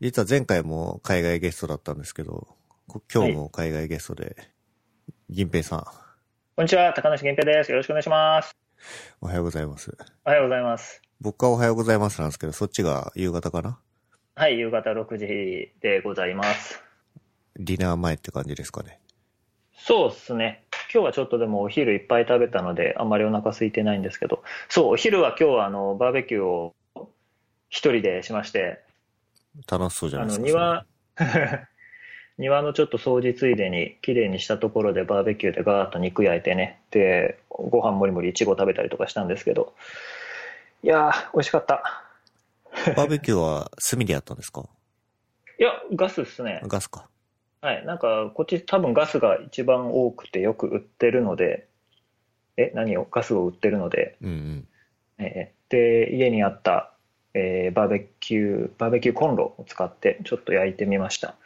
実は前回も海外ゲストだったんですけど、こ今日も海外ゲストで、銀平さん、こんにちは、高梨源平です。よろしくお願いします。おはようございます。おはようございます。僕はおはようございますなんですけど、そっちが夕方かな？はい、夕方6時でございます。ディナー前って感じですかね。そうですね。今日はちょっとでもお昼いっぱい食べたので、あんまりお腹空いてないんですけど、そう、お昼は今日はあの、バーベキューを一人でしまして、楽しそうじゃないですか。庭、庭のちょっと掃除ついでに、綺麗にしたところでバーベキューでガーッと肉焼いてね、で、ご飯もりもりいちご食べたりとかしたんですけど、いやー、美味しかった。バーベキューは炭でやったんですか？いや、ガスっすね。ガスか。はい、なんかこっち多分ガスが一番多くてよく売ってるので、え、何を？ガスを売ってるので、うんうん。えーで、家にあった、えーバーベキュー、バーベキューコンロを使ってちょっと焼いてみました。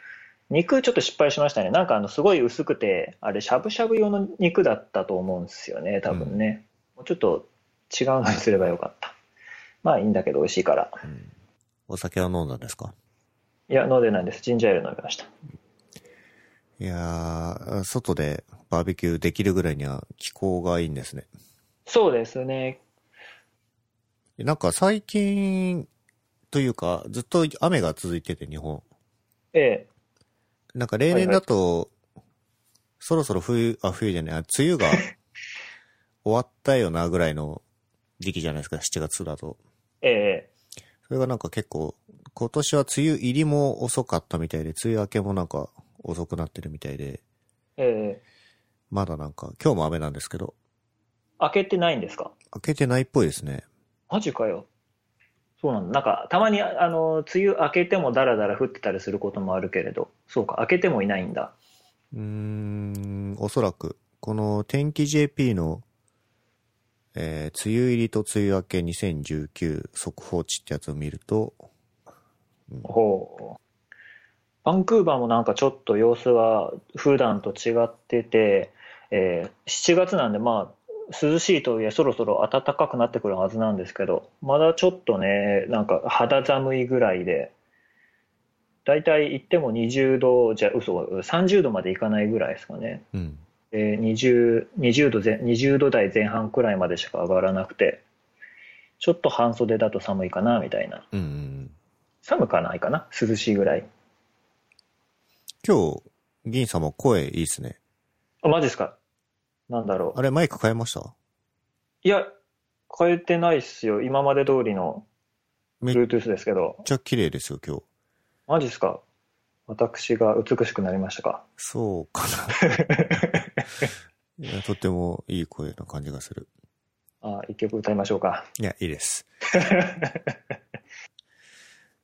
肉ちょっと失敗しましたね。なんかあのすごい薄くて、あれしゃぶしゃぶ用の肉だったと思うんですよね、多分ね。もうちょっと違うのにすればよかった。まあいいんだけど美味しいから。うんお酒は飲んだんですか？いや、飲んでないです。ジンジャーエール飲みました。いやー、外でバーベキューできるぐらいには気候がいいんですね。そうですね。なんか最近というか、ずっと雨が続いてて日本。ええなんか例年だと、そろそろ冬、あ、冬じゃない、あ梅雨が 終わったよなぐらいの時期じゃないですか、7月だと。ええそれがなんか結構、今年は梅雨入りも遅かったみたいで、梅雨明けもなんか遅くなってるみたいで、ええまだなんか、今日も雨なんですけど、開けてないんですか？明けてないっぽいですね。マジかよ。そうなんだ。なんか、たまに、あの、梅雨明けてもダラダラ降ってたりすることもあるけれど、そうか、明けてもいないんだ。うーん、おそらく、この天気 JP の、えー梅雨入りと梅雨明け2019速報値ってやつを見ると、ほう。バンクーバーもなんかちょっと様子は普段と違ってて、えー7月なんでまあ、涼しいとはいえそろそろ暖かくなってくるはずなんですけど、まだちょっとね、なんか肌寒いぐらいで、だいたい行っても20度じゃ、嘘、30度までいかないぐらいですかね。うん。で 20, 20, 度前20度台前半くらいまでしか上がらなくてちょっと半袖だと寒いかなみたいなうんうんうん。寒かないかな涼しいぐらい今日、銀さんも声いいっすね。あマジですか？なんだろうあれ、マイク変えました？いや変えてないっすよ今まで通りのめっ Bluetooth ですけどちゃ綺麗ですよ、今日。マジですか？私が美しくなりましたか？そうかな。いや、とってもいい声な感じがする。あ一曲歌いましょうかいや、いいです。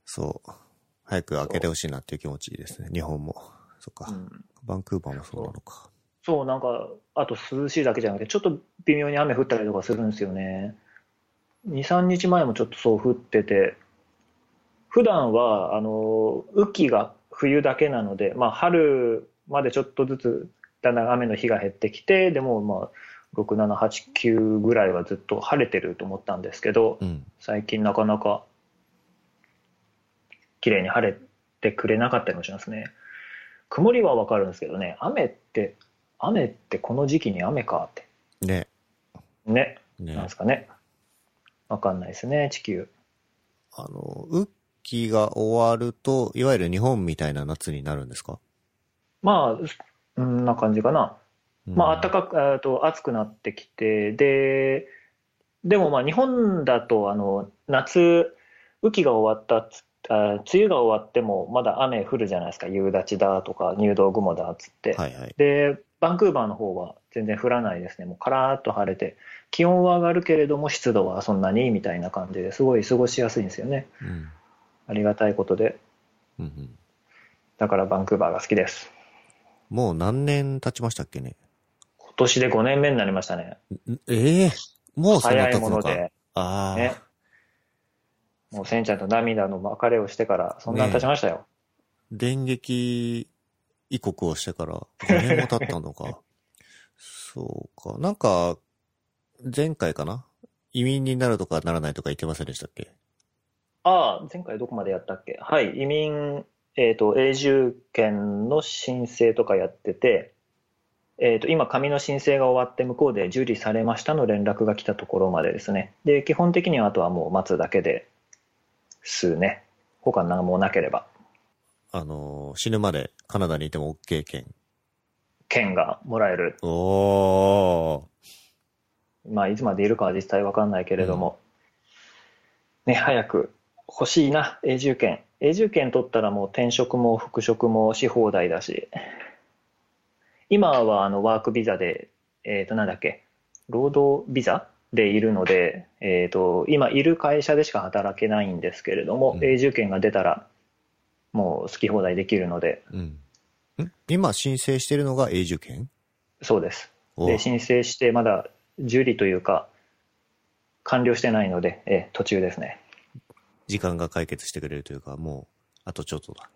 そう。早く開けてほしいなっていう気持ちですね。日本も。そっか。うんバンクーバーもそうなのか。そうなんかあと涼しいだけじゃなくてちょっと微妙に雨降ったりとかするんですよね23日前もちょっとそう降ってて普段はあの雨季が冬だけなので、まあ、春までちょっとずつだんだん雨の日が減ってきてでもまあ6789ぐらいはずっと晴れてると思ったんですけどうん。最近なかなか綺麗に晴れてくれなかったりもしますね曇りはわかるんですけどね雨って雨ってこの時期に雨かって。ね。ね。なんねで。すかね。わかんないですね地球。あの、雨季が終わると、いわゆる日本みたいな夏になるんですか？まあそんな感じかな。まあ暖かかくえーと暑くなってきてででもまあ日本だとあの夏雨季が終わったあ梅雨が終わってもまだ雨降るじゃないですか。夕立だとか入道雲だっつって、はいはい。でバンクーバーの方は全然降らないですね。もうカラーっと晴れて気温は上がるけれども湿度はそんなにみたいな感じですごい過ごしやすいんですよね。うん。ありがたいことで。うんうん。だからバンクーバーが好きです。もう何年経ちましたっけね？今年で5年目になりましたね。んええもう早い。もので。ああ、ね。もうせんちゃんと涙の別れをしてからそんなに経ちましたよ、電撃異国をしてから 5年も経ったのか。そうか。なんか、前回かな？移民になるとかならないとか言ってませんでしたっけ？ああ、前回どこまでやったっけ？はい、移民、えっ、と、永住権の申請とかやってて、えっ、と、今、紙の申請が終わって、向こうで受理されましたの連絡が来たところまでですね。で、基本的にはあとはもう待つだけですね。他何もなければ、あのー死ぬまでカナダにいても OK 券。券がもらえる。おー。まあ、いつまでいるかは実際わかんないけれども、ね、早く欲しいな、永住権。永住権取ったらもう転職も復職もし放題だし、今はあのワークビザで、えっ、と、なんだっけ、労働ビザでいるので、えっ、と、今いる会社でしか働けないんですけれども、うん永住権が出たら、もう好き放題できるので、うん。ん今申請してるのが永住権？そうです。おで、申請してまだ受理というか、完了してないので、ええ途中ですね。時間が解決してくれるというか、もう、あとちょっとだ。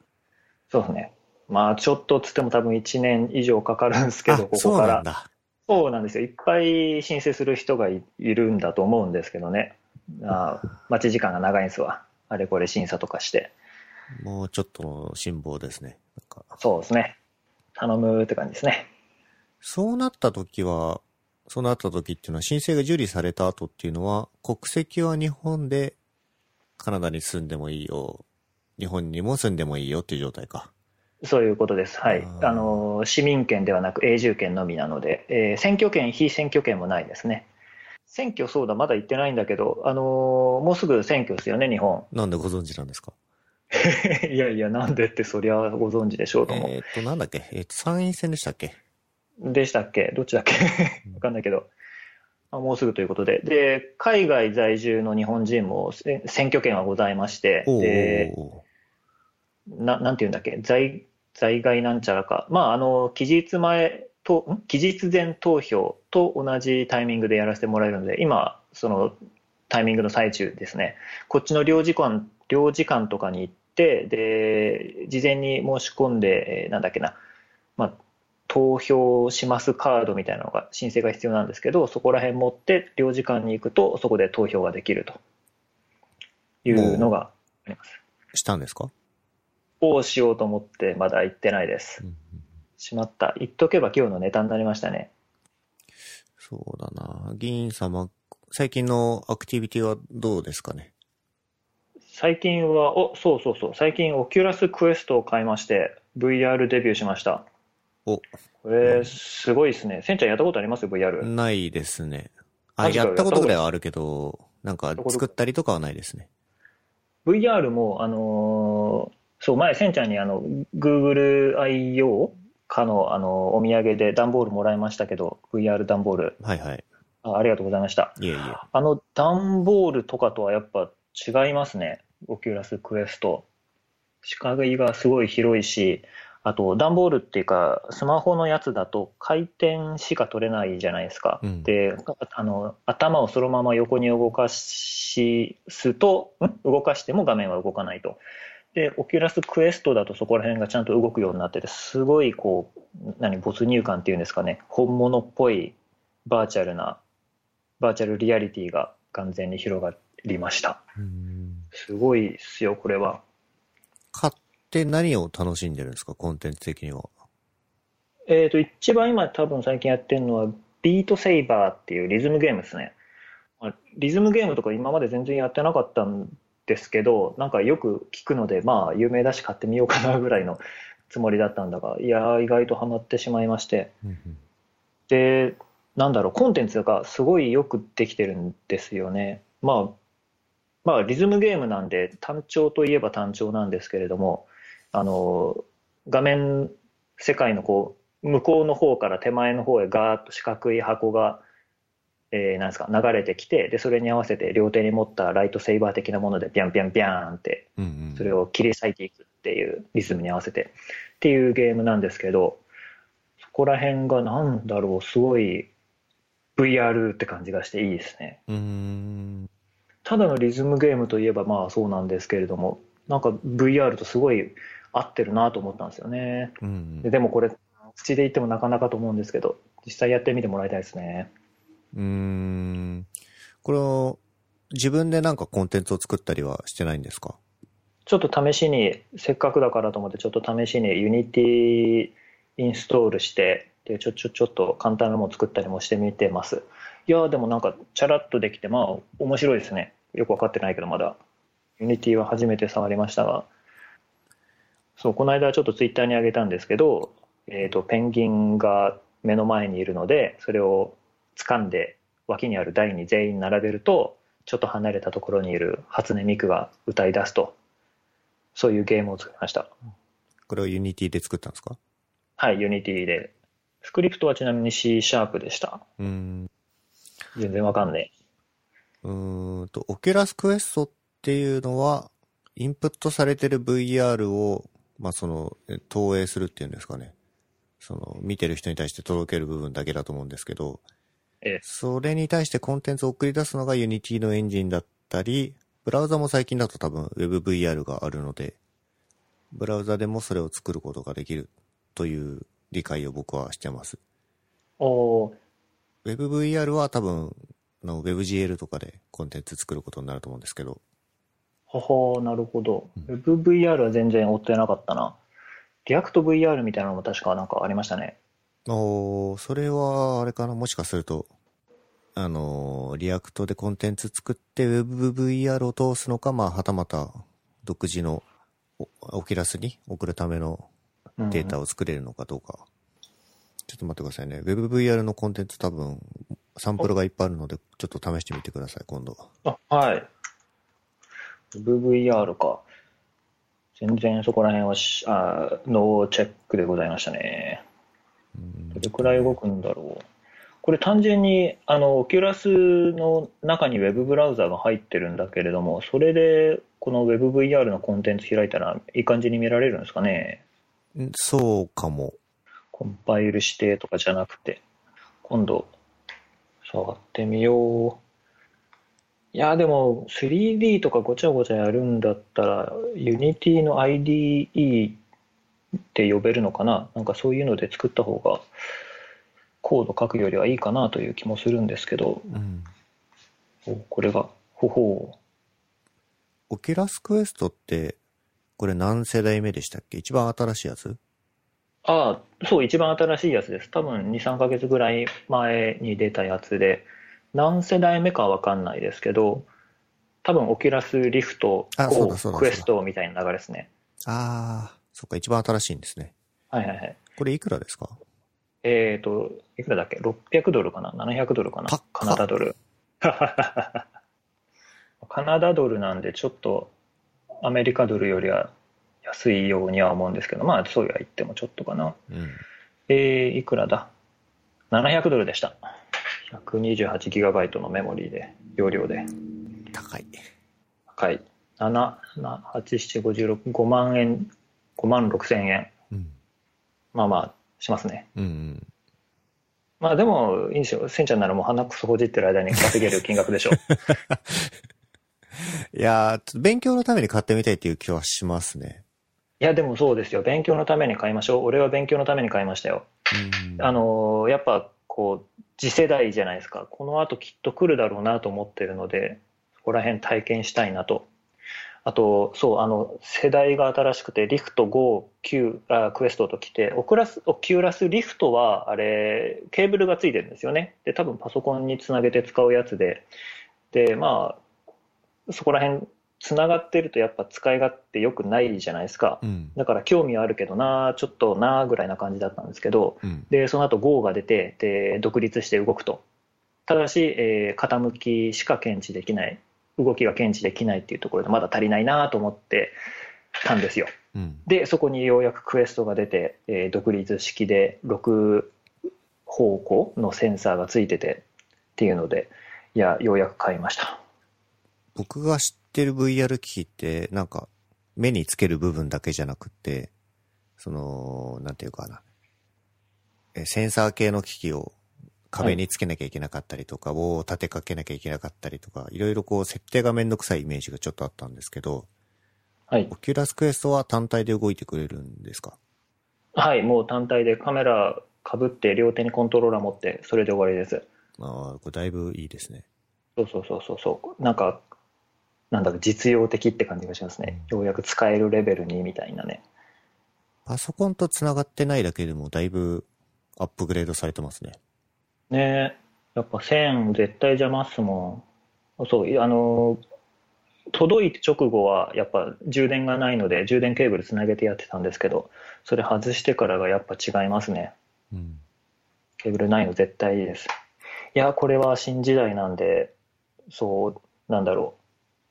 そうですね。まあ、ちょっとつっても多分1年以上かかるんですけあど、こそうこから。なんだ。そうなんですよ。いっぱい申請する人がいいるんだと思うんですけどね。あ待ち時間が長いんですわ。あれこれ審査とかして。もうちょっとの辛抱ですね。そうですね。頼むって感じですね。そうなった時は、そうなった時っていうのは申請が受理された後っていうのは、国籍は日本でカナダに住んでもいいよ。日本にも住んでもいいよっていう状態か。そういうことです。はい。あの、市民権ではなく永住権のみなので、えー選挙権、非選挙権もないですね。選挙そうだ、まだ言ってないんだけど、あのーもうすぐ選挙ですよね、日本。なんでご存知なんですか？いやいや、なんでってそりゃご存知でしょうと思う。えーっと、なんだっけ？えーっと、参院選でしたっけ？でしたっけ？どっちだっけ？わかんないけど。あもうすぐということで。で、海外在住の日本人もせ選挙権はございまして、おで、おななんていうんだっけ？在、在外なんちゃらか。まあ、あの、期日前と、ん？期日前投票と同じタイミングでやらせてもらえるので、今、そのタイミングの最中ですね。こっちの領事館、領事館とかに行って、で、事前に申し込んで、えーなんだっけな、まあ、投票しますカードみたいなのが申請が必要なんですけど、そこら辺持って領事館に行くと、そこで投票ができるというのがあります。したんですか、をしようと思ってまだ行ってないです。うんうんしまった。言っとけば今日のネタになりましたね。そうだな。議員様、最近のアクティビティはどうですかね？最近は、お、そうそうそう。最近オキュラスクエストを買いまして、VR デビューしました。お、これ、すごいですね。せんちゃんやったことあります ?VR。ないですね。あ、やったことぐらいはあるけど、なんか作ったりとかはないですね。VR も、あのーそう、前、せんちゃんにあの、Google I/O かの、あの、お土産で段ボールもらいましたけど、VR 段ボール。はいはい。あありがとうございました。いえいえ。あの段ボールとかとはやっぱ違いますね。オキュラスクエスト。視界がすごい広いし、あと段ボールっていうか、スマホのやつだと回転しか取れないじゃないですか。うんで、あの、頭をそのまま横に動かしすと、ん？動かしても画面は動かないと。で、オキュラスクエストだとそこら辺がちゃんと動くようになってて、すごいこう、何、没入感っていうんですかね。本物っぽいバーチャルなバーチャルリアリティが完全に広がりました。うんすごいっすよ、これは。買って何を楽しんでるんですか？コンテンツ的には。えっ、と、一番今多分最近やってるのは、ビートセイバーっていうリズムゲームですね。まあリズムゲームとか今まで全然やってなかったんですけど、なんかよく聞くので、まあ、有名だし買ってみようかなぐらいの つもりだったんだが、いやー、意外とハマってしまいまして。で、なんだろう、コンテンツがすごいよくできてるんですよね。まあ、まあ、リズムゲームなんで、単調といえば単調なんですけれども、あの、画面、世界のこう、向こうの方から手前の方へガーッと四角い箱が、えーなんですか、流れてきて、で、それに合わせて両手に持ったライトセイバー的なもので、ビャンビャンビャーンって。それを切り裂いていくっていうリズムに合わせてっていうゲームなんですけどそこら辺がなんだろうすごい VR って感じがしていいですねうーん。ただのリズムゲームといえばまあそうなんですけれどもなんか VR とすごい合ってるなと思ったんですよねうんうんででもこれ口で言ってもなかなかと思うんですけど実際やってみてもらいたいですねうーん。これを、自分でなんかコンテンツを作ったりはしてないんですか？ちょっと試しに、せっかくだからと思って、ちょっと試しに Unity インストールして、で、ちょ、ちょ、ちょっと簡単なもの作ったりもしてみてます。いやーでもなんか、チャラッとできて、まあ、面白いですね。よくわかってないけど、まだ。Unity は初めて触りましたが。そう、この間ちょっとツイッターに上げたんですけど、えっ、と、ペンギンが目の前にいるので、それを掴んで脇にある台に全員並べると、ちょっと離れたところにいる初音ミクが歌い出すと。そういうゲームを作りました。これを Unity で作ったんですか？はい、Unity で。スクリプトはちなみに C シャープでした。うーん。全然わかんねうーんと、オキュラスクエストっていうのは、インプットされてる VR を、まあ、その、え投影するっていうんですかね。その、見てる人に対して届ける部分だけだと思うんですけど、え。ええ。それに対してコンテンツを送り出すのが Unity のエンジンだったり、ブラウザも最近だと多分 WebVR があるので、ブラウザでもそれを作ることができるという理解を僕はしてます。おー WebVR は多分、あの WebGL とかでコンテンツ作ることになると思うんですけど、ははなるほど。WebVR は全然追ってなかったな。 React VR みたいなのも確かなんかありましたね。おーそれは、あれかな、もしかすると、あのー React でコンテンツ作って WebVR を通すのか、まあ、はたまた独自のおオキュラスに送るためのうんデータを作れるのかどうか。ちょっと待ってくださいね。WebVR のコンテンツ多分、サンプルがいっぱいあるので、ちょっと試してみてください、今度。あ、はい。WebVR か。全然そこら辺はしあノーチェックでございましたね。うんどれくらい動くんだろう。これ単純に、あの、オキュラスの中に Web ブラウザが入ってるんだけれども、それでこの WebVR のコンテンツ開いたらいい感じに見られるんですかね。んそうかも。コンパイル指定とかじゃなくて、今度、触ってみよう。いや、でも 3D とかごちゃごちゃやるんだったら、Unity の IDE って呼べるのかな？なんかそういうので作った方が、コード書くよりはいいかなという気もするんですけど、うん。おこれが、ほほう。オキュラスクエストって、これ何世代目でしたっけ？一番新しいやつ？ああ、そう、一番新しいやつです。多分2、3ヶ月ぐらい前に出たやつで、何世代目かはわかんないですけど、多分オキュラスリフト、あそうだそうだクエストみたいな流れですね。ああ、そっか、一番新しいんですね。はいはいはい。これいくらですか？えっ、と、いくらだっけ ?600 ドルかな ?700 ドルかな？カナダドル。カナダドルなんでちょっとアメリカドルよりは安いようには思うんですけど、まあそうは言ってもちょっとかな。うん。えー、いくらだ ?700 ドルでした。128ギガバイトのメモリーで、容量で。高い。高い。7、な8、7、56、5万円、5万6千円。うん。まあまあ、しますね。うんうん。まあでも、いいんですよ。せんちゃんならもう鼻くそほじってる間に稼げる金額でしょ。いやー、勉強のために買ってみたいっていう気はしますね。いや、でもそうですよ。勉強のために買いましょう。俺は勉強のために買いましたよ。うん。あのーやっぱこう次世代じゃないですかこの後きっと来るだろうなと思ってるのでそこら辺体験したいなとあとそうあの世代が新しくてリフト、Go、あクエストときてオキュラスオキュラスリフトはあれケーブルがついてるんですよねで多分パソコンにつなげて使うやつででまあそこら辺つながってるとやっぱ使い勝手良くないじゃないですかうん。だから興味はあるけどなちょっとなぐらいな感じだったんですけどうん。で、その後 GO が出て、で、独立して動くと。ただし、えー傾きしか検知できない、動きが検知できないっていうところでまだ足りないなと思ってたんですよ。うん。で、そこにようやくクエストが出て、えー独立式で6方向のセンサーがついててっていうので、いや、ようやく買いました。僕が知ってる VR 機器って、なんか、目につける部分だけじゃなくて、その、なんていうかな。えセンサー系の機器を壁につけなきゃいけなかったりとか、棒を立てかけなきゃいけなかったりとか、いろいろこう設定がめんどくさいイメージがちょっとあったんですけど、はい。オキュラスクエストは単体で動いてくれるんですか？はい、もう単体でカメラかぶって両手にコントローラー持って、それで終わりです。ああ、これだいぶいいですね。そうそうそうそう。なんか、なんだろう、実用的って感じがしますね。ようやく使えるレベルにみたいなね。パソコンと繋がってないだけでもだいぶアップグレードされてますね。ねやっぱ線絶対邪魔っすもん。そう、いあの、届いて直後はやっぱ充電がないので充電ケーブルつなげてやってたんですけど、それ外してからがやっぱ違いますね。うん。ケーブルないの絶対いいです。いや、これは新時代なんで、そう、なんだろう。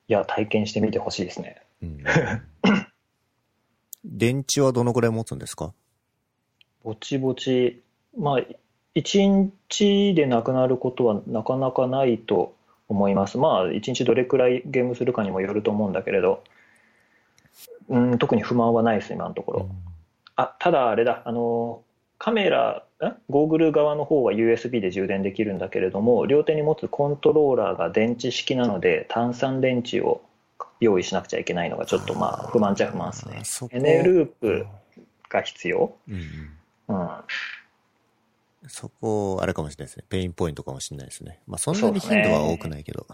いや、体験してみてほしいですね。うん、電池はどのくらい持つんですか？ぼちぼち、まあ、1日でなくなることはなかなかないと思います。まあ、1日どれくらいゲームするかにもよると思うんだけれど、うん、特に不満はないです、今のところ。あ、ただあれだ、あの、カメラ、んゴーグル側の方は USB で充電できるんだけれども、両手に持つコントローラーが電池式なので、単三電池を用意しなくちゃいけないのがちょっとまあ不満っちゃ不満ですねあ。そこエネループが必要うんうん。うん。そこ、あれかもしれないですね。ペインポイントかもしれないですね。まあそんなに頻度は多くないけど。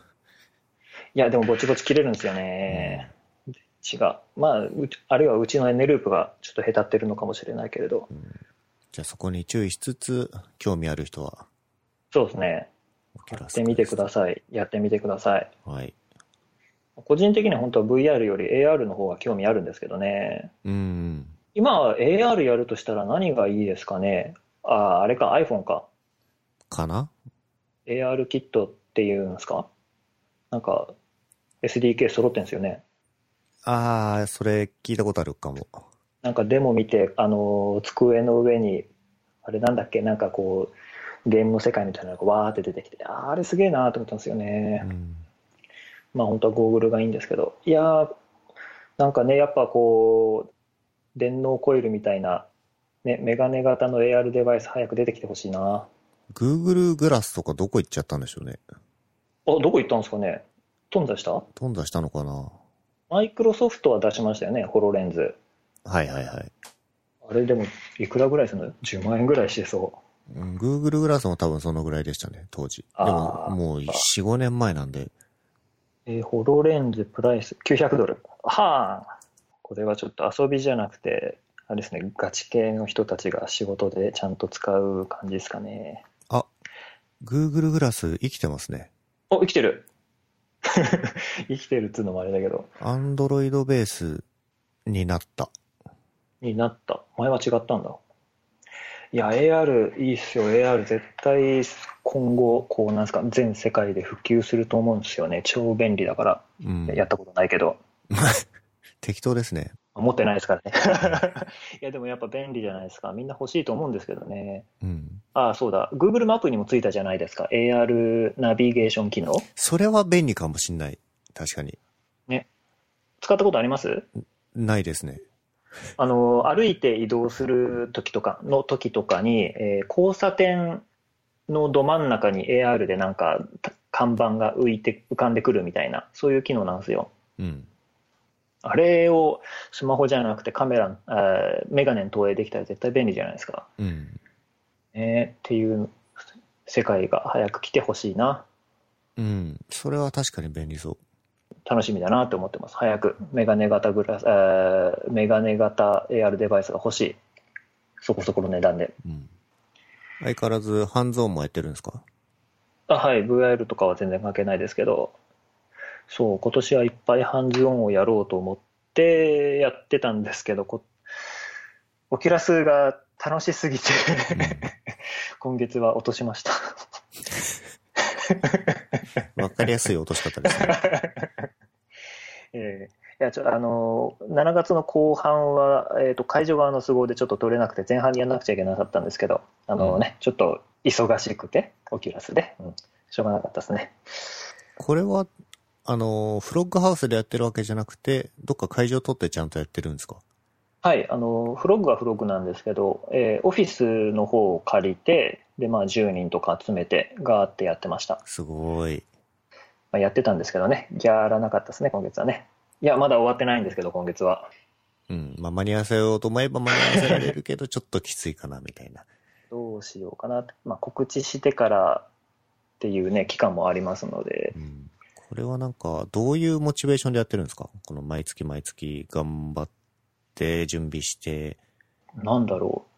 いや、でもぼちぼち切れるんですよね。違う。まあ、あるいはうちのエネループがちょっと下手ってるのかもしれないけれど。じゃあそこに注意しつつ、興味ある人は、そうですね。やってみてください。やってみてください。はい。個人的には本当は VR より AR の方が興味あるんですけどね。うん。今は AR やるとしたら何がいいですかね？ああ、あれか iPhone か。かな？AR キットっていうんですか？なんか SDK 揃ってんですよね。ああ、それ聞いたことあるかも。なんかデモ見て、あの、机の上に、あれなんだっけ、なんかこう、ゲームの世界みたいなのがわーって出てきて、あーあれすげえなーと思ったんですよね。うん。まあ本当はゴーグルがいいんですけど、いやー、なんかね、やっぱこう、電脳コイルみたいな、ね、メガネ型の AR デバイス早く出てきてほしいな。Google グラスとかどこ行っちゃったんでしょうね。あ、どこ行ったんですかね頓挫した？頓挫したのかなマイクロソフトは出しましたよね、ホロレンズ。はいはいはい。あれでも、いくらぐらいするの ?10 万円ぐらいしてそう。うん Google グラスも多分そのぐらいでしたね、当時。でも、もう4、5年前なんで。えーホロレンズプライス900ドル。はあ、これはちょっと遊びじゃなくて、あれですね、ガチ系の人たちが仕事でちゃんと使う感じですかね。あ、Google グラス生きてますね。お、生きてる 生きてるっつうのもあれだけど、Android ベースになった。になった。前は違ったんだ。いや、AR いいっすよ。AR 絶対今後、こうなんですか、全世界で普及すると思うんですよね。超便利だから。うん。やったことないけど。適当ですね。持ってないですからね。いや、でもやっぱ便利じゃないですか。みんな欲しいと思うんですけどね。うん。ああ、そうだ。Google マップにもついたじゃないですか。AR ナビゲーション機能。それは便利かもしんない。確かに。使ったことあります？ないですね。あの、歩いて移動する時とかの時とかに、えー交差点のど真ん中に AR でなんかた看板が浮いて浮かんでくるみたいな、そういう機能なんですよ。うん。あれをスマホじゃなくてカメラ、あーメガネに投影できたら絶対便利じゃないですか。うん。ね、っていう世界が早く来てほしいな。うん。それは確かに便利そう。楽しみだなって思ってます。早くメガネ型グラス、えーメガネ型 AR デバイスが欲しい。そこそこの値段で。うん。相変わらず、ハンズオンもやってるんですか？あはい、VR とかは全然関係ないですけど、そう、今年はいっぱいハンズオンをやろうと思ってやってたんですけど、こオキュラスが楽しすぎて 今月は落としました。わかりやすい落とし方ですね。えーいやちょあの7月の後半は、えー、と会場側の都合でちょっと取れなくて前半にやらなくちゃいけなかったんですけどあの、ねちょっと忙しくてオキュラスで、うん。しょうがなかったですね。これは、あの、フロッグハウスでやってるわけじゃなくて、どっか会場取ってちゃんとやってるんですか？はいあのフロッグはフロッグなんですけど、えーオフィスの方を借りてで、まあ、10人とか集めてガーってやってました、すごい。まあ、やってたんですけどねやらなかったですね今月はねいやまだ終わってないんですけど今月はうん。まあ、間に合わせようと思えば間に合わせられるけど、ちょっときついかな、みたいな。どうしようかなまあ、告知してからっていうね、期間もありますのでう、ん。これはなんか、どういうモチベーションでやってるんですか？この毎月毎月頑張って、準備して。なんだろう。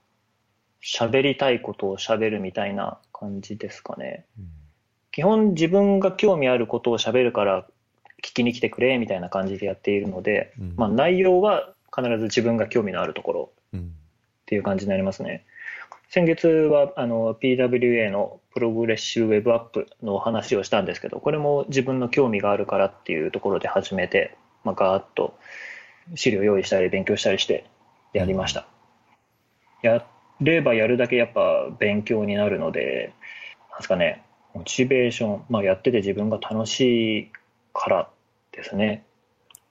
喋りたいことを喋るみたいな感じですかね。基本自分が興味あることを喋るから聞きに来てくれみたいな感じでやっているので、うんまあ内容は必ず自分が興味のあるところうん。っていう感じになりますね。先月はあの PWA のプログレッシブウェブアップの話をしたんですけど、これも自分の興味があるからっていうところで始めて、まあ、ガーッと資料用意したり勉強したりしてやりました。やればやるだけやっぱ勉強になるので、なんですかね、モチベーション、まあ、やってて自分が楽しいからですね。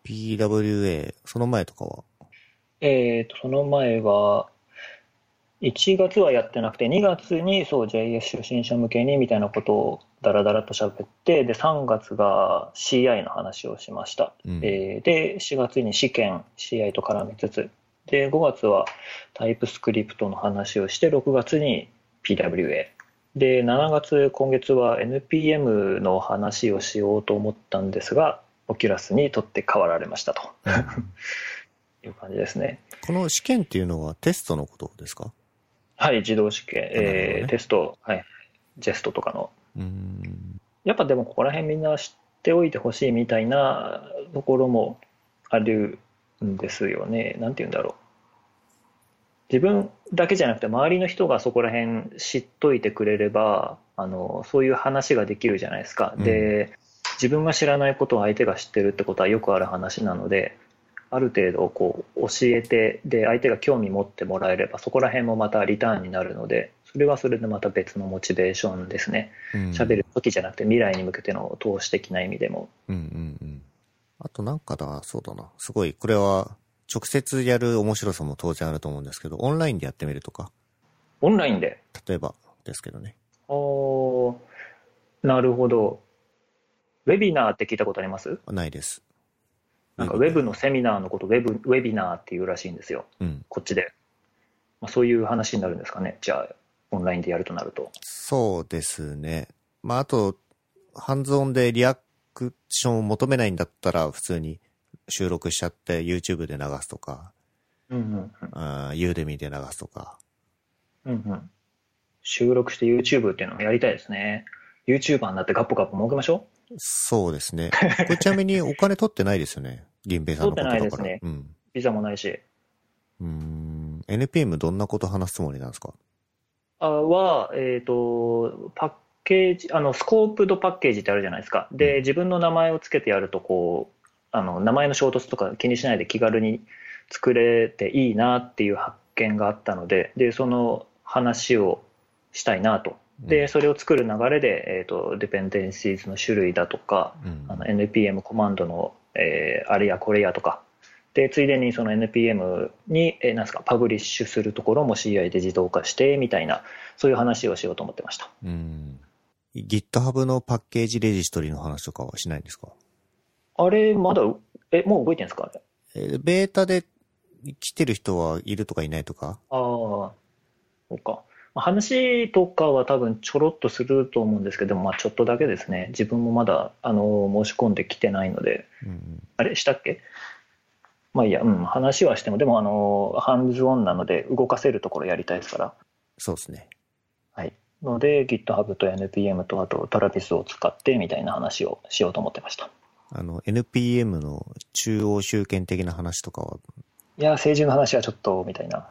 PWA、その前とかは？えーと、その前は、1月はやってなくて、2月にそう JS 初心者向けにみたいなことをダラダラと喋って、で、3月が CI の話をしました。うんえーで、4月に試験 CI と絡みつつ、で、5月はタイプスクリプトの話をして、6月に PWA。で、7月、今月は NPM の話をしようと思ったんですが、オキュラスに取って代わられましたと いう感じですね。この試験っていうのはテストのことですか？はい、自動試験、ねえーテスト、はい、ジェストとかの。うーん。やっぱでもここら辺みんな知っておいてほしいみたいなところもあるんですよね。なんて言うんだろう。自分だけじゃなくて周りの人がそこら辺知っといてくれれば、あの、そういう話ができるじゃないですか。うんで、自分が知らないことを相手が知ってるってことはよくある話なので、ある程度こう教えて、で、相手が興味持ってもらえれば、そこら辺もまたリターンになるので、それはそれでまた別のモチベーションですね。うん喋る時じゃなくて未来に向けての投資的な意味でも。うんうんうん。あとなんかだ、そうだな。すごい、これは直接やる面白さも当然あると思うんですけど、オンラインでやってみるとか、オンラインで？例えばですけどね。おーなるほど。ウェビナーって聞いたことあります？ないです。なんかウェブのセミナーのことウェブ、ウェビナーっていうらしいんですよ。うん。こっちで。まあ、そういう話になるんですかね。じゃあ、オンラインでやるとなると。そうですね。まあ、あと、ハンズオンでリアクションを求めないんだったら、普通に収録しちゃって YouTube で流すとか、うんうんあーユーデミで流すとか。うん。うんうん。収録して YouTube っていうのもやりたいですね。YouTuber になってガッポガッポ儲けましょそうですね。これちなみにお金取ってないですよね。銀平さんのことだから。取ってないですうん。う。ビザもないし。うーん。NPM どんなこと話すつもりなんですか？あは、えっ、と、パッケージ、あの、スコープドパッケージってあるじゃないですか。で、自分の名前をつけてやると、こう、あの、名前の衝突とか気にしないで気軽に作れていいなっていう発見があったので、で、その話をしたいなと。で、それを作る流れで、えっ、と、デペンデンシーズの種類だとか、うんあの NPM コマンドの、えーあれやこれやとか、で、ついでにその NPM に、えーなんですか、パブリッシュするところも CI で自動化して、みたいな、そういう話をしようと思ってました。うん。GitHub のパッケージレジストリーの話とかはしないんですか？あれ、まだ、え、もう動いてるんですか？あれ。えーベータで来てる人はいるとかいないとか？ああ、そうか。まあ話とかは多分ちょろっとすると思うんですけど、まあちょっとだけですね。自分もまだ、あの、申し込んできてないので、うんあれしたっけ？まあいいや、うん、話はしても、でもあの、ハンズオンなので動かせるところやりたいですから。そうですね。はい。ので、GitHub と NPM とあと Travis を使ってみたいな話をしようと思ってました。あの、NPM の中央集権的な話とかは、いや、政治の話はちょっと、みたいな。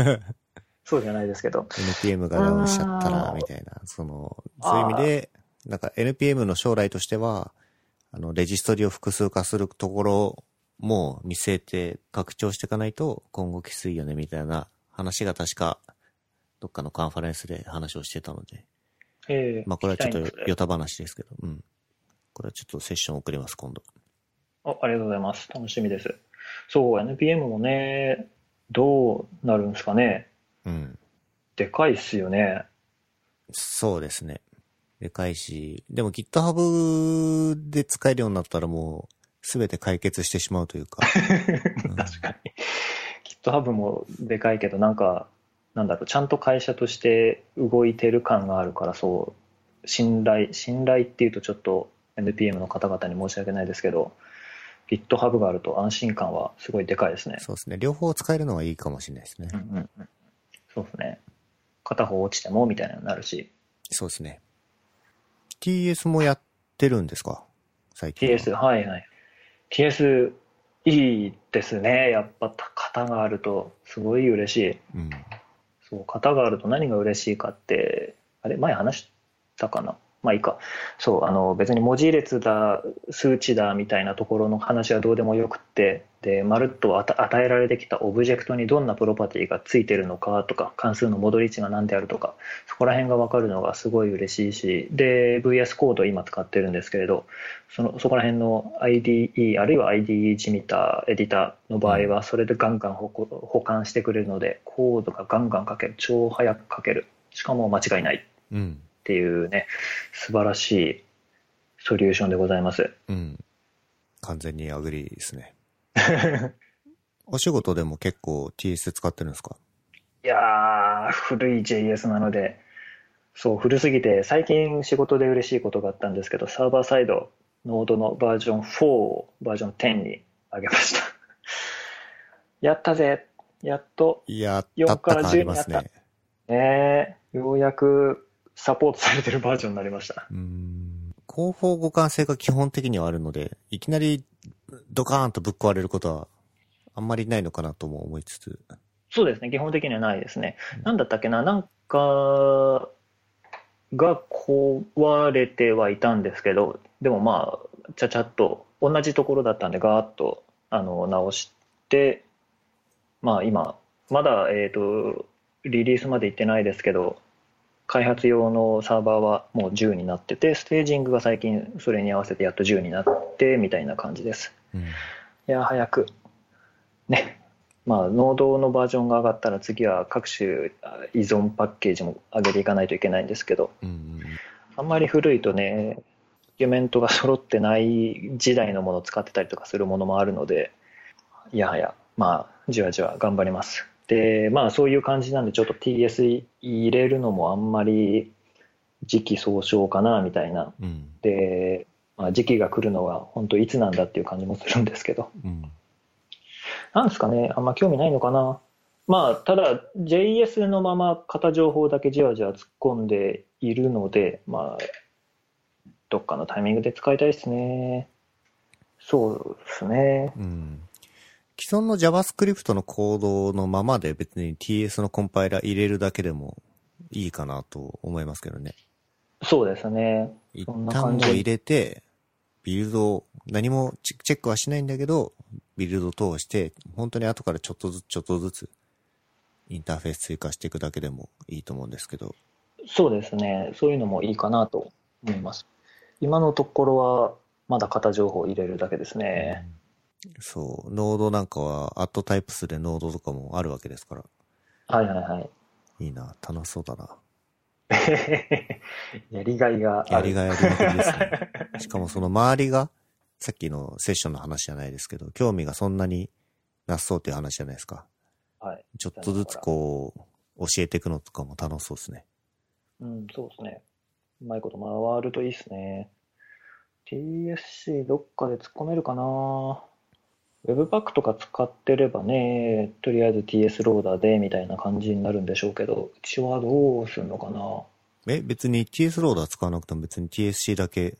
そうじゃないですけど。NPM がダウンしちゃったら、みたいな、その、そういう意味で、なんか NPM の将来としては、あの、レジストリを複数化するところも見据えて拡張していかないと今後きついよね、みたいな話が確か、どっかのカンファレンスで話をしてたので、ええまあこれはちょっとヨタ話ですけど、うん。これはちょっとセッション送ります、今度。あありがとうございます。楽しみです。そう、NPM もね、どうなるんですかね。うん。でかいっすよね。そうですね。でかいし、でも GitHub で使えるようになったらもう、すべて解決してしまうというか。うん確かに。GitHub もでかいけど、なんか、なんだろう、ちゃんと会社として動いてる感があるから、そう、信頼、信頼っていうとちょっと NPM の方々に申し訳ないですけど、GitHub があると安心感はすごいでかいですね。そうですね。両方使えるのはいいかもしれないですね。うんうんうん。そうですね。片方落ちてもみたいなのになるし。そうですね。TS もやってるんですか？最近は。TS、はいはい。TS、いいですね。やっぱ型があるとすごい嬉しい。うん。そう、型があると何が嬉しいかって、あれ、前話したかな？まあいいか。そう、あの、別に文字列だ、数値だみたいなところの話はどうでもよくって、で、まるっと与与えられてきたオブジェクトにどんなプロパティがついてるのかとか、関数の戻り値が何であるとか、そこら辺がわかるのがすごい嬉しいし、で、VS コード今使ってるんですけれど、その、そこら辺の IDE、あるいは IDE ジミター、エディターの場合は、それでガンガン保保管してくれるので、コードがガンガン書ける。超早く書ける。しかも間違いない。うん。っていうね、素晴らしいソリューションでございます。うん。完全に agree ですね。お仕事でも結構 TS 使ってるんですか？いやー、古い JS なので、そう、古すぎて、最近仕事で嬉しいことがあったんですけど、サーバーサイド、ノードのバージョン4をバージョン10に上げました。やったぜやっと、やった4ったから感あり10になった。ね。ねえようやくサポートされてるバージョンになりました。うん。広報互換性が基本的にはあるので、いきなりドカーンとぶっ壊れることはあんまりないのかなとも思いつつ。そうですね、基本的にはないですね。なんだったっけな、なんかが壊れてはいたんですけど、でもまあ、ちゃちゃっと、同じところだったんで、ガーッとあの直して、まあ今、まだ、えっと、リリースまで行ってないですけど、開発用のサーバーはもう10になってて、ステージングが最近それに合わせてやっと10になって、みたいな感じです。うん。いや、早く。ね。まあ、ノードのバージョンが上がったら次は各種あ依存パッケージも上げていかないといけないんですけど、うんうんあんまり古いとね、ドキュメントが揃ってない時代のものを使ってたりとかするものもあるので、いやはや、まあ、じわじわ頑張ります。で、まあ、そういう感じなんで、ちょっと TS 入れるのもあんまり時期尚早かな、みたいな。うん。で、まあ、時期が来るのは本当いつなんだっていう感じもするんですけど。うん。なんですかね、あんま興味ないのかな。まあ、ただ、JS のまま型情報だけじわじわ突っ込んでいるので、まあ、どっかのタイミングで使いたいですね。そうですね。うん。既存の JavaScript のコードのままで別に TS のコンパイラー入れるだけでもいいかなと思いますけどね。そうですね。一旦入れて、ビルドを、何もチチェックはしないんだけど、ビルド通して、本当に後からちょっとずつちょっとずつ、インターフェース追加していくだけでもいいと思うんですけど。そうですね。そういうのもいいかなと思います。今のところは、まだ型情報を入れるだけですね。そう、ノードなんかは、アットタイプスでノードとかもあるわけですから。はいはいはい。いいな、楽しそうだな。やりがいが。やりがいありまくりですね。しかもその周りが、さっきのセッションの話じゃないですけど、興味がそんなになさそうっていう話じゃないですか。はい。ちょっとずつこう、教えていくのとかも楽しそうですね。うん、そうですね。うまいこと回るといいですね。TSC どっかで突っ込めるかな Webpack とか使ってればね、とりあえず TS ローダーでみたいな感じになるんでしょうけど、うちはどうするのかな？え、別に TS ローダー使わなくても別に TSC だけ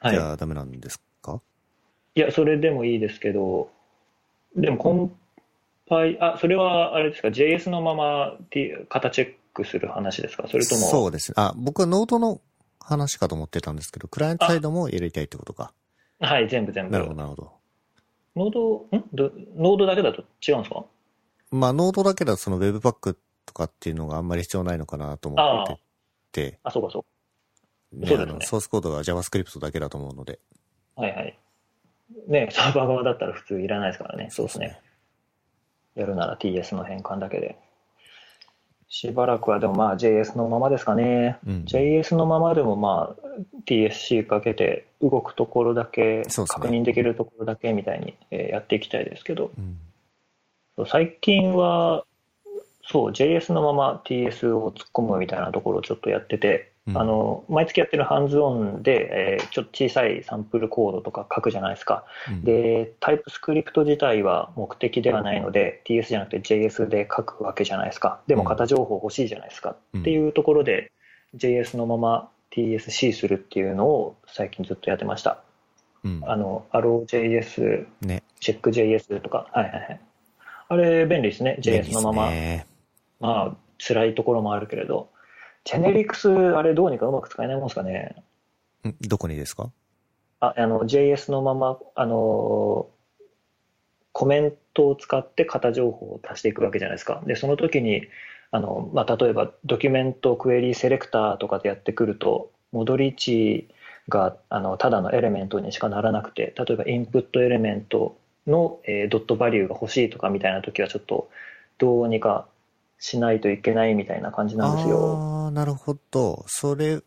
はい。じゃダメなんですか、いや、それでもいいですけど、でもコンパイ、あ、それはあれですか、JS のまま、T、型チェックする話ですか？それとも、そうですね。あ、僕はノードの話かと思ってたんですけど、クライアントサイドも入れたいってことか。はい、全部全部。なるほど、なるほど。ノード、ん？どノードだけだと違うんですか？まあ、ノードだけだとその Webpack とかっていうのがあんまり必要ないのかなと思ってて、あ、そうかそうねそうですねソースコードが JavaScript だけだと思うので。はいはい。ね、サーバー側だったら普通いらないですからね。そうですね。。やるなら TS の変換だけで。しばらくはでもまあ JS のままですかね。うん。JS のままでもまあ TSC かけて動くところだけ、確認できるところだけみたいにえーやっていきたいですけど、うん。最近はそう JS のまま TS を突っ込むみたいなところをちょっとやってて、うんあの、毎月やってるハンズオンで、えーちょっと小さいサンプルコードとか書くじゃないですか。うんで、タイプスクリプト自体は目的ではないので、TS じゃなくて JS で書くわけじゃないですか。でもうん型情報欲しいじゃないですか。うんっていうところで、JS のまま TSC するっていうのを最近ずっとやってました。うん。あの、ArrowJS、ね。CheckJS とか。はいはいはい。あれ、便利ですね。JS のまま。ねまあ、辛いところもあるけれど。ジェネリクス、あれどうにかうまく使えないもんですかね。ん？どこにですか？ああの JS のまま、あのコメントを使って型情報を足していくわけじゃないですか。で、その時に、あのまあ、例えばドキュメントクエリーセレクターとかでやってくると、戻り値があのただのエレメントにしかならなくて、例えばインプットエレメントの、えードットバリューが欲しいとかみたいな時はちょっとどうにかしないといけないみたいな感じなんですよ。ああ、なるほど。それ、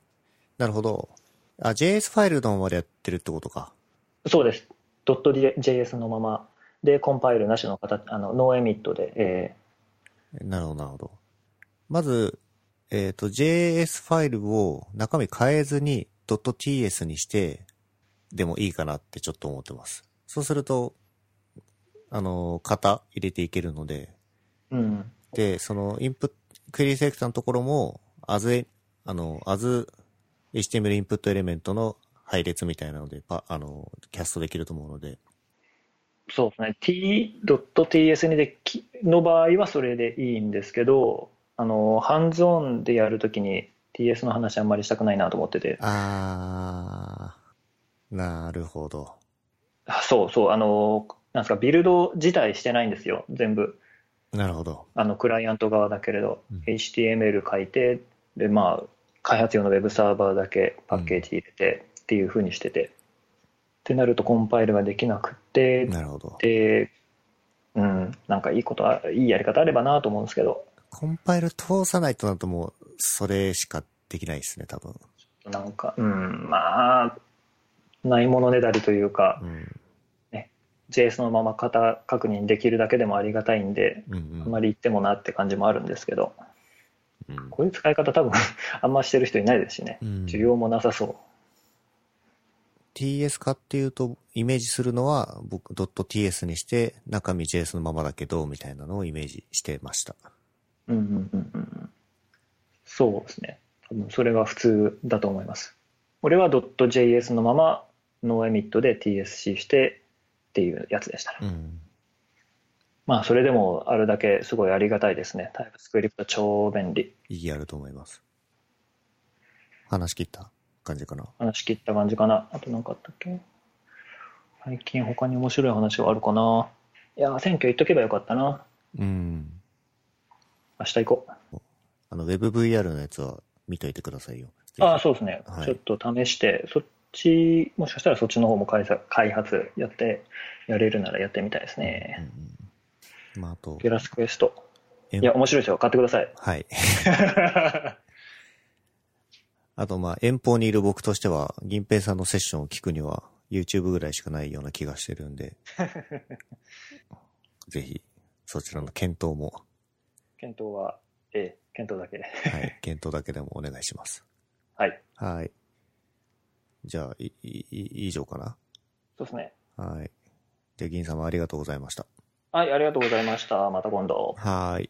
なるほど。あ、JS ファイルのままでやってるってことか。そうです。ドット JS のままで、コンパイルなしの形、あの、ノーエミットで、えなるほど、なるほど。まず、えっ、と、JS ファイルを中身変えずに .ts にしてでもいいかなってちょっと思ってます。そうすると、あの、型入れていけるので、ーうん。で、そのインプット、クエリセレクターのところも、as、あの、as HTML インプットエレメントの配列みたいなので、パあの、キャストできると思うので、そうですね。t.ts にできの場合はそれでいいんですけど、あの、ハンズオンでやるときに TS の話あんまりしたくないなと思ってて。あー、なるほど。あそうそう、あの、なんですか、ビルド自体してないんですよ、全部。なるほど。あの、クライアント側だけれど、うん HTML 書いて、で、まあ、開発用のウェブサーバーだけパッケージ入れてっていう風にしてて。ってなるとコンパイルができなくって、なるほど。で、うん、なんかいいことは、いいやり方あればなと思うんですけど、コンパイル通さないとなるともう、それしかできないですね、多分。なんか、うん、まあ、ないものねだりというかう、ん。JS のまま型確認できるだけでもありがたいんで、うんあうんまり言ってもなって感じもあるんですけど、うん。こういう使い方多分 あんましてる人いないですしね。うん需要もなさそう。TS 化っていうと、イメージするのは、僕、.ts にして、中身 JS のままだけど、みたいなのをイメージしてました。うんうんうんうんうん。そうですね。多分それが普通だと思います。俺は .js のままノーエミットで TSC してっていうやつでしたね。うん。まあそれでもあるだけすごいありがたいですね。タイプスクリプト超便利。意義あると思います。話し切った感じかな？話し切った感じかな。あと何かあったっけ？最近他に面白い話はあるかないや、選挙行っとけばよかったな。うん。明日行こう。あの、WebVR のやつは見といてくださいよ。ああ、そうですね。はいちょっと試して、そっち、もしかしたらそっちの方も開発開発やって、やれるならやってみたいですうんね。うん。まあ、あと、ゲラスクエスト。えいや、面白いですよ。買ってください。はい。あと、まあ、遠方にいる僕としては、銀平さんのセッションを聞くには、YouTube ぐらいしかないような気がしてるんで、ぜひ、そちらの検討も、検討は、ええ、検討だけで。はい、検討だけでもお願いします。はい。はい。じゃあ、い、い、い以上かな？そうですね。はい。じゃあ、銀様ありがとうございました。はい、ありがとうございました。また今度。はーい。